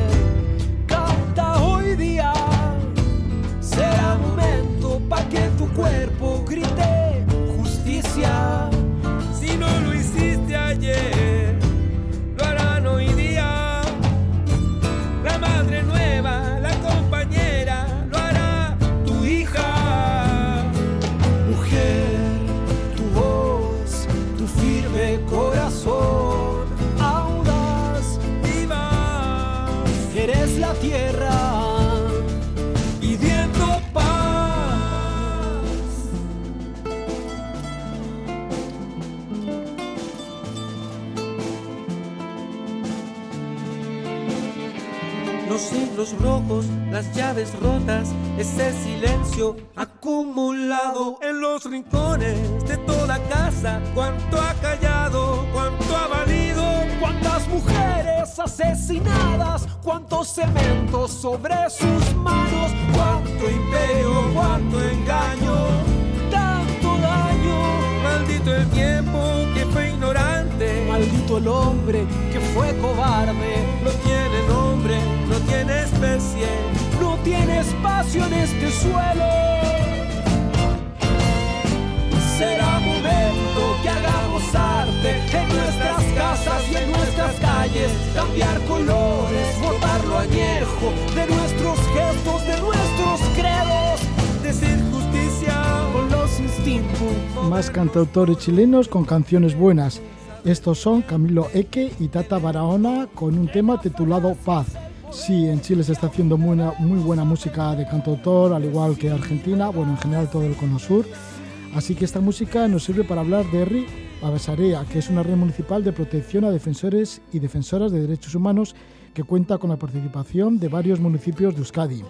las llaves rotas, ese silencio acumulado en los rincones de toda casa. Cuánto ha callado, cuánto ha valido, cuántas mujeres asesinadas, cuántos cementos sobre sus manos, cuánto imperio, cuánto engaño, tanto daño. Maldito el tiempo que fue ignorante, maldito el hombre que fue cobarde. No tiene nombre, no tiene especie, tiene espacio en este suelo. Será momento que hagamos arte en nuestras casas y en nuestras calles, cambiar colores, botar lo añejo de nuestros gestos, de nuestros credos, decir justicia con los instintos. Más cantautores chilenos con canciones buenas. Estos son Camilo Eque y Tata Barahona con un tema titulado Paz. Sí, en Chile se está haciendo muy muy buena música de cantautor, al igual que Argentina, bueno, en general todo el cono sur. Así que esta música nos sirve para hablar de RI Babasarea, que es una red municipal de protección a defensores y defensoras de derechos humanos que cuenta con la participación de varios municipios de Euskadi.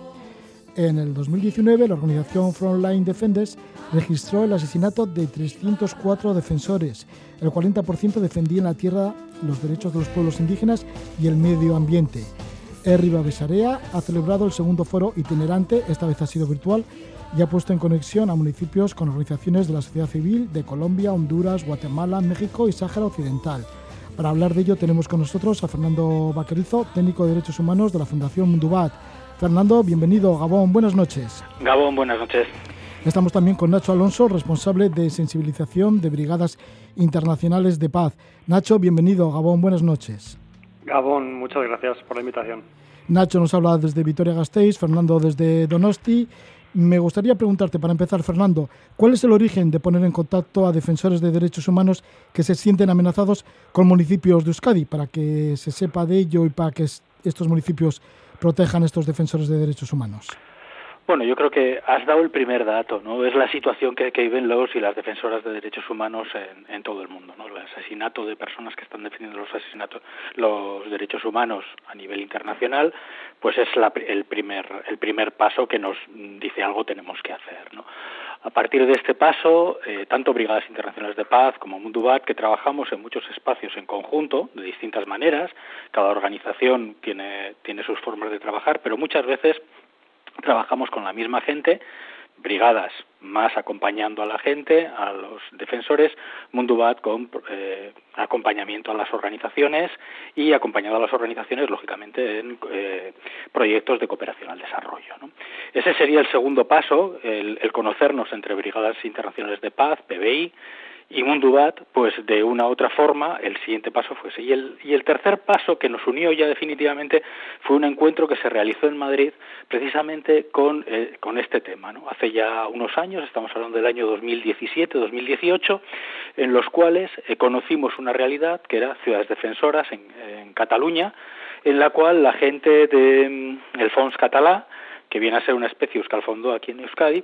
En el 2019, la organización Frontline Defenders registró el asesinato de 304 defensores. El 40% defendían la tierra, los derechos de los pueblos indígenas y el medio ambiente. Erri Babesarea ha celebrado el segundo foro itinerante, esta vez ha sido virtual, y ha puesto en conexión a municipios con organizaciones de la sociedad civil de Colombia, Honduras, Guatemala, México y Sáhara Occidental. Para hablar de ello tenemos con nosotros a Fernando Vaquerizo, técnico de Derechos Humanos de la Fundación Mundubat. Fernando, bienvenido. Gabón, buenas noches. Gabón, buenas noches. Estamos también con Nacho Alonso, responsable de sensibilización de Brigadas Internacionales de Paz. Nacho, bienvenido. Gabón, buenas noches. Gabón, muchas gracias por la invitación. Nacho nos habla desde Vitoria-Gasteiz, Fernando desde Donosti. Me gustaría preguntarte, para empezar, Fernando, ¿cuál es el origen de poner en contacto a defensores de derechos humanos que se sienten amenazados con municipios de Euskadi, para que se sepa de ello y para que estos municipios protejan a estos defensores de derechos humanos? Bueno, yo creo que has dado el primer dato, ¿no? Es la situación que, viven los y las defensoras de derechos humanos en, en, todo el mundo, ¿no? El asesinato de personas que están defendiendo los asesinatos, los derechos humanos a nivel internacional, pues es la, el primer el primer paso que nos dice algo tenemos que hacer, ¿no? A partir de este paso, eh, tanto Brigadas Internacionales de Paz como Mundubat, que trabajamos en muchos espacios en conjunto, de distintas maneras, cada organización tiene, tiene sus formas de trabajar, pero muchas veces trabajamos con la misma gente, brigadas más acompañando a la gente, a los defensores, Mundubat con eh, acompañamiento a las organizaciones y acompañado a las organizaciones, lógicamente, en eh, proyectos de cooperación al desarrollo. Ese sería el segundo paso, el, el conocernos entre Brigadas Internacionales de Paz, PBI, y Mundubat, pues de una u otra forma, el siguiente paso fue ese. Y el, y el tercer paso que nos unió ya definitivamente fue un encuentro que se realizó en Madrid precisamente con, eh, con este tema. ¿no? Hace ya unos años, estamos hablando del año 2017-2018, en los cuales eh, conocimos una realidad que era ciudades defensoras en, en Cataluña, en la cual la gente de, Fons Català, que viene a ser una especie Euskal Fondo aquí en Euskadi,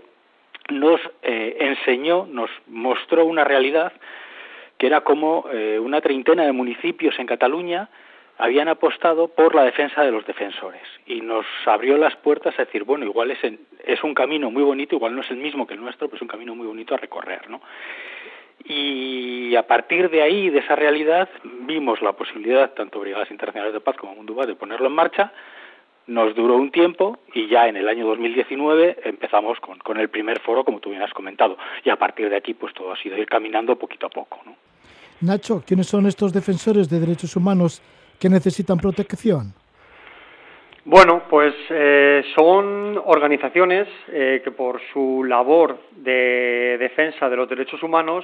nos eh, enseñó, nos mostró una realidad que era como eh, una treintena de municipios en Cataluña habían apostado por la defensa de los defensores y nos abrió las puertas a decir, bueno, igual es, en, es un camino muy bonito, igual no es el mismo que el nuestro, pero es un camino muy bonito a recorrer, ¿no? Y a partir de ahí, de esa realidad, vimos la posibilidad, tanto Brigadas Internacionales de Paz como Munduba, de ponerlo en marcha, nos duró un tiempo y ya en el año 2019 empezamos con, con, el primer foro, como tú bien has comentado, y a partir de aquí pues todo ha sido ir caminando poquito a poco. ¿no? Nacho, ¿quiénes son estos defensores de derechos humanos que necesitan protección? Bueno, pues eh, son organizaciones eh, que por su labor de defensa de los derechos humanos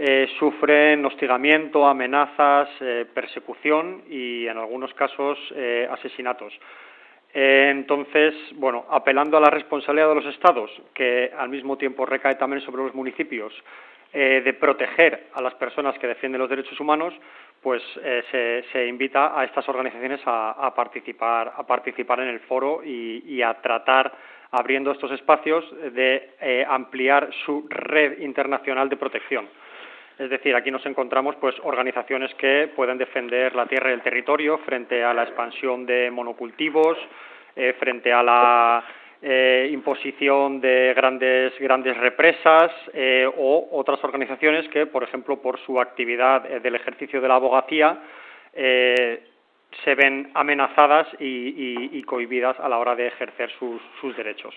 eh, sufren hostigamiento, amenazas, eh, persecución y en algunos casos eh, asesinatos. Eh, entonces, bueno, apelando a la responsabilidad de los Estados, que al mismo tiempo recae también sobre los municipios, eh, de proteger a las personas que defienden los derechos humanos, pues eh, se, invita a estas organizaciones a, participar, a participar en el foro y, a tratar, abriendo estos espacios, de ampliar su red internacional de protección. Es decir, aquí nos encontramos pues organizaciones que pueden defender la tierra y el territorio frente a la expansión de monocultivos, eh, frente a la eh, imposición de grandes grandes represas eh, o otras organizaciones que, por ejemplo, por su actividad del ejercicio de la abogacía se ven amenazadas y, cohibidas a la hora de ejercer sus derechos.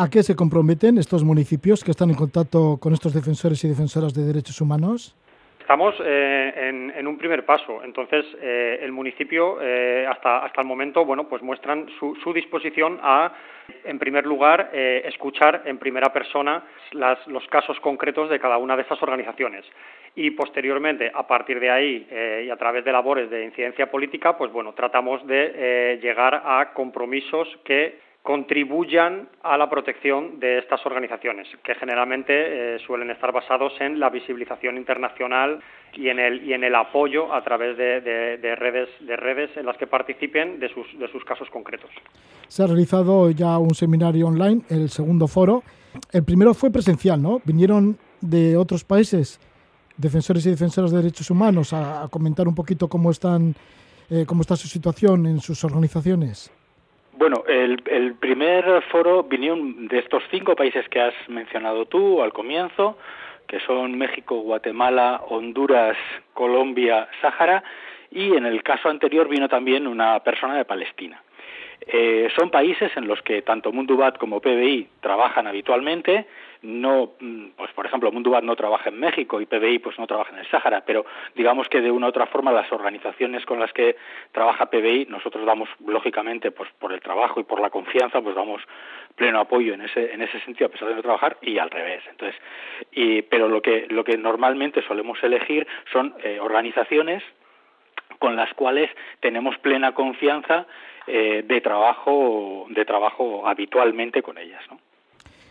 ¿A qué se comprometen estos municipios que están en contacto con estos defensores y defensoras de derechos humanos? Estamos eh, en, un primer paso. Entonces, eh, el municipio, eh, hasta, hasta el momento, bueno, pues muestran su, su disposición a, en primer lugar, escuchar en primera persona las, los casos concretos de cada una de estas organizaciones. Y posteriormente, a partir de ahí y a través de labores de incidencia política, pues bueno, tratamos de llegar a compromisos que contribuyan a la protección de estas organizaciones, que generalmente eh, suelen estar basados en la visibilización internacional y en el, y en el apoyo a través de, de, de, redes, de redes en las que participen de sus, de sus casos concretos. Se ha realizado ya un seminario online, el segundo foro. El primero fue presencial, ¿no? Vinieron de otros países, defensores y defensoras de derechos humanos, a, a comentar un poquito cómo, están, eh, cómo está su situación en sus organizaciones. Bueno, el, el, primer foro vinieron de estos cinco países que has mencionado tú al comienzo, que son México, Guatemala, Honduras, Colombia, Sáhara, y en el caso anterior vino también una persona de Palestina. Eh, son países en los que tanto Mundubat como PBI trabajan habitualmente. No, mm, pues por ejemplo, Mundubat no trabaja en México y PBI pues no trabaja en el Sáhara, pero digamos que de una u otra forma las organizaciones con las que trabaja PBI nosotros damos lógicamente pues por el trabajo y por la confianza pues damos pleno apoyo en ese en ese sentido a pesar de no trabajar y al revés. Entonces, y, pero lo que lo que normalmente solemos elegir son eh, organizaciones con las cuales tenemos plena confianza eh, de trabajo de trabajo habitualmente con ellas, ¿no?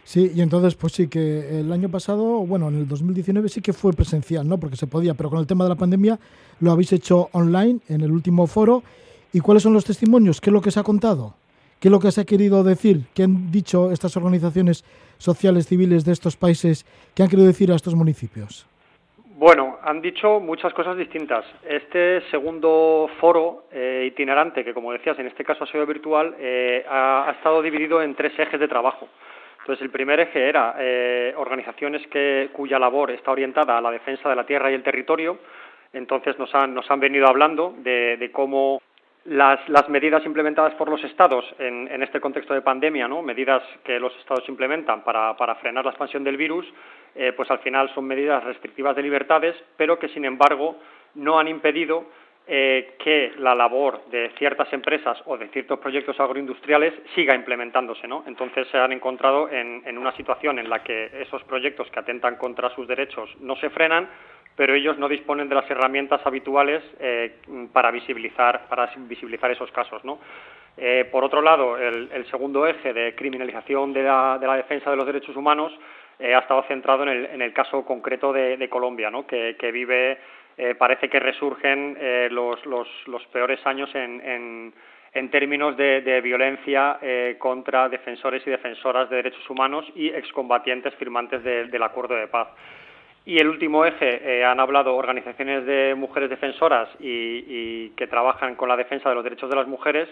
Sí, y entonces pues sí que el año pasado, bueno, en el 2019 sí que fue presencial, ¿no? Porque se podía, pero con el tema de la pandemia lo habéis hecho online en el último foro. ¿Y cuáles son los testimonios? ¿Qué es lo que se ha contado? ¿Qué es lo que se ha querido decir? ¿Qué han dicho estas organizaciones sociales civiles de estos países? ¿Qué han querido decir a estos municipios? Bueno, han dicho muchas cosas distintas. Este segundo foro eh, itinerante, que como decías, en este caso ha sido virtual, eh, ha, ha, estado dividido en tres ejes de trabajo. Entonces, el primer eje era eh, organizaciones cuya labor está orientada a la defensa de la tierra y el territorio. Entonces, nos han, venido hablando de, cómo las, medidas implementadas por los Estados en, este contexto de pandemia, ¿no? medidas que los Estados implementan para, para frenar la expansión del virus, eh, pues al final son medidas restrictivas de libertades, pero que sin embargo no han impedido eh, que la labor de ciertas empresas o de ciertos proyectos agroindustriales siga implementándose. ¿no? Entonces se han encontrado en, en una situación en la que esos proyectos que atentan contra sus derechos no se frenan, pero ellos no disponen de las herramientas habituales eh, para visibilizar para visibilizar esos casos, ¿no? Eh, por otro lado, el, segundo eje de criminalización de la, de la, defensa de los derechos humanos ha estado centrado en el, en el caso concreto de, Colombia, ¿no? que vive, eh, parece que resurgen eh, los, los, los, peores años en, en, en términos de, violencia contra defensores y defensoras de derechos humanos y excombatientes firmantes de, del acuerdo de paz. Y el último eje, eh, han hablado organizaciones de mujeres defensoras y, y, que trabajan con la defensa de los derechos de las mujeres,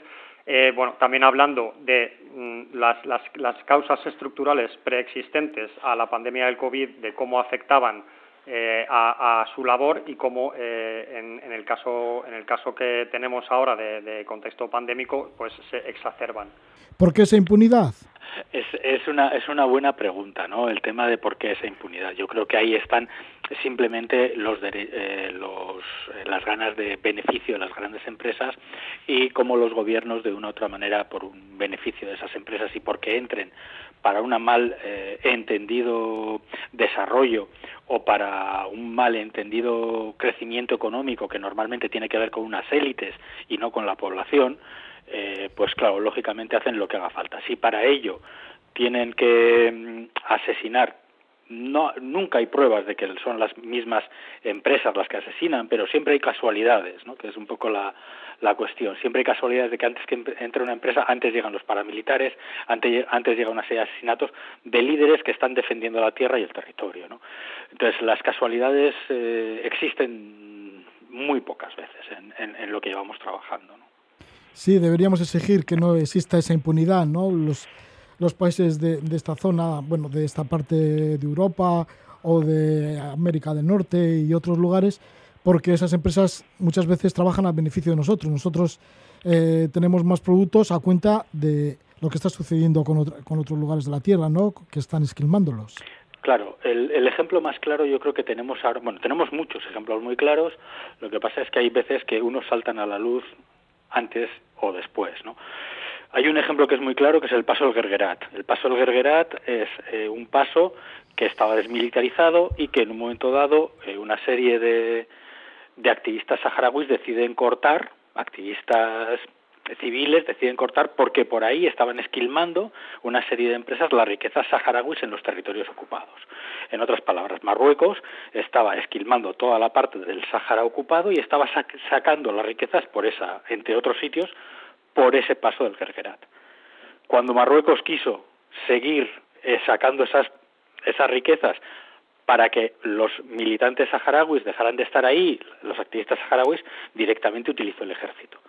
eh, bueno, también hablando de mm, las, las, las, causas estructurales preexistentes a la pandemia del COVID, de cómo afectaban eh, a, a, su labor y cómo eh, en, en, el caso, en el caso que tenemos ahora de, de contexto pandémico, pues se exacerban. ¿Por qué esa impunidad? Es, una, es una buena pregunta, ¿no? El tema de por qué esa impunidad. Yo creo que ahí están simplemente los, eh, los eh, las ganas de beneficio de las grandes empresas y cómo los gobiernos, de una u otra manera, por un beneficio de esas empresas y porque entren para un mal eh, entendido desarrollo o para un mal entendido crecimiento económico que normalmente tiene que ver con unas élites y no con la población, eh, pues claro, lógicamente hacen lo que haga falta. Si para ello tienen que mm, asesinar no, nunca hay pruebas de que son las mismas empresas las que asesinan, pero siempre hay casualidades, ¿no? que es un poco la, la cuestión. Siempre hay casualidades de que antes que entre una empresa, antes llegan los paramilitares, antes, antes llega una serie de asesinatos de líderes que están defendiendo la tierra y el territorio. ¿no? Entonces, las casualidades eh, existen muy pocas veces en, en, en, lo que llevamos trabajando. ¿no? Sí, deberíamos exigir que no exista esa impunidad, ¿no? Los países de, de, esta zona, bueno, de esta parte de Europa o de América del Norte y otros lugares, porque esas empresas muchas veces trabajan a beneficio de nosotros. Nosotros eh, tenemos más productos a cuenta de lo que está sucediendo con, otra, con otros lugares de la Tierra, ¿no? Que están esquilmándolos. Claro, el, el, ejemplo más claro yo creo que tenemos ahora, bueno, tenemos muchos ejemplos muy claros, lo que pasa es que hay veces que unos saltan a la luz antes o después, ¿no? Hay un ejemplo que es muy claro, que es el paso del Gergerat. El paso del Gergerat es eh, un paso que estaba desmilitarizado y que en un momento dado eh, una serie de, de activistas saharauis deciden cortar, activistas civiles deciden cortar porque por ahí estaban esquilmando una serie de empresas las riquezas saharauis en los territorios ocupados. En otras palabras, Marruecos estaba esquilmando toda la parte del Sahara ocupado y estaba sac sacando las riquezas por esa, entre otros sitios, por ese paso del Gergerat. Cuando Marruecos quiso seguir eh, sacando esas, esas riquezas para que los militantes saharauis dejaran de estar ahí, los activistas saharauis, directamente utilizó el ejército.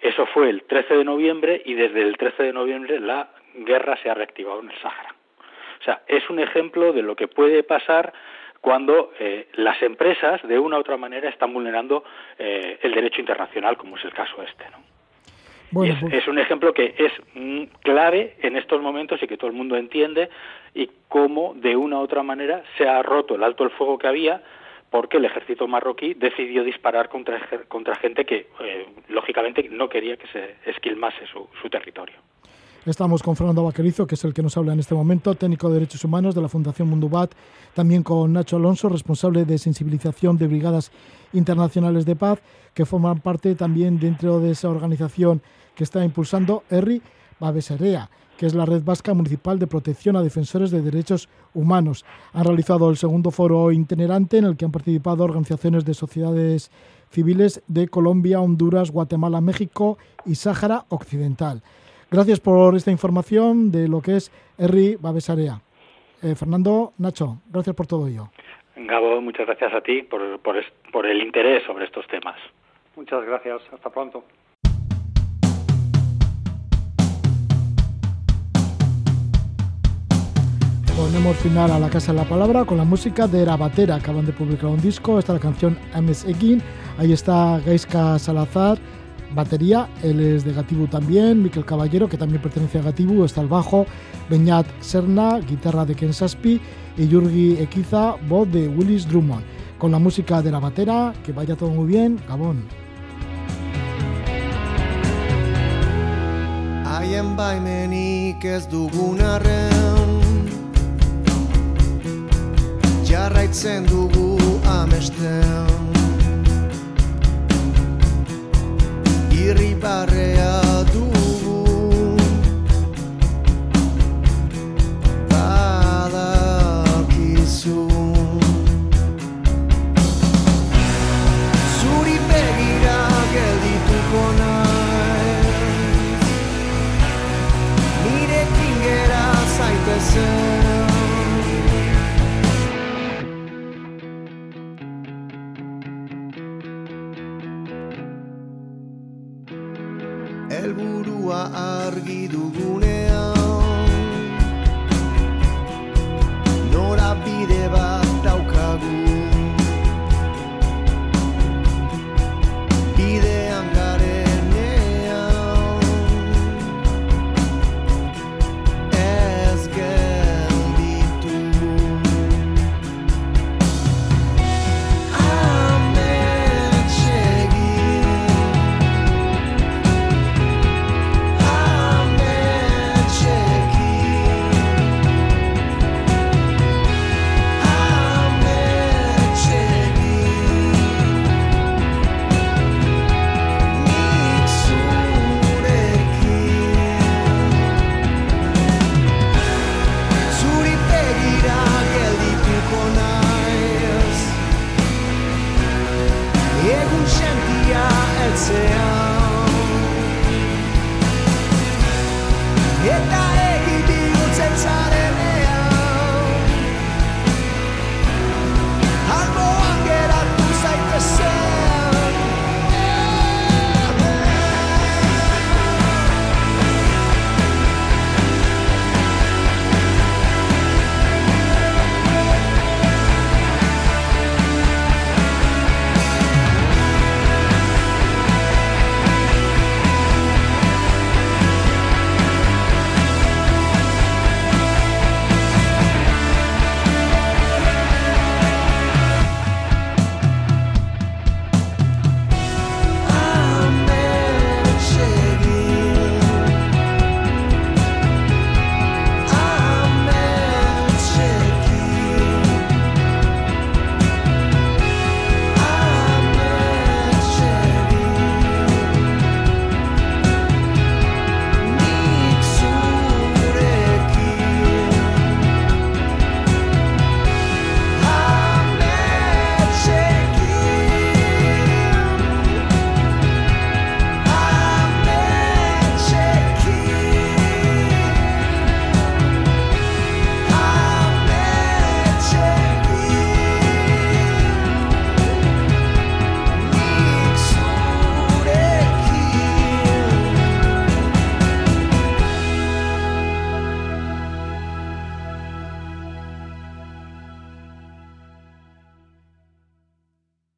Eso fue el 13 de noviembre y desde el 13 de noviembre la guerra se ha reactivado en el Sáhara. O sea, es un ejemplo de lo que puede pasar cuando eh, las empresas, de una u otra manera, están vulnerando eh, el derecho internacional, como es el caso este. ¿no? Bueno, y es, pues- es un ejemplo que es mm, clave en estos momentos y que todo el mundo entiende y cómo de una u otra manera se ha roto el alto el fuego que había porque el ejército marroquí decidió disparar contra, contra gente que, eh, lógicamente, no quería que se esquilmase su, su territorio. Estamos con Fernando Vaquerizo, que es el que nos habla en este momento, técnico de Derechos Humanos de la Fundación Mundubat, también con Nacho Alonso, responsable de sensibilización de Brigadas Internacionales de Paz, que forman parte también dentro de esa organización que está impulsando ERRI Babeserea, que es la Red Vasca Municipal de Protección a Defensores de Derechos Humanos. Han realizado el segundo foro itinerante en el que han participado organizaciones de sociedades civiles de Colombia, Honduras, Guatemala, México y Sáhara Occidental. Gracias por esta información de lo que es Erri Babesarea. Eh, Fernando, Nacho, gracias por todo ello. Gabo, muchas gracias a ti por, por, es- por el interés sobre estos temas. Muchas gracias. Hasta pronto. Ponemos final a la Casa de la Palabra con la música de Erabatera. Acaban de publicar un disco, esta es la canción Ames Egin. Ahí está Gaiska Salazar, batería, él es de Gatibu también, Miquel Caballero, que también pertenece a Gatibu, está el bajo, Beñat Serna, guitarra de Ken Saspi y Yurgi Equiza, voz de Willis Drummond. Con la música de la batera, que vaya todo muy bien, Gabón. Haien baimenik ez dugun arren Jarraitzen dugu amesten. Irribarrea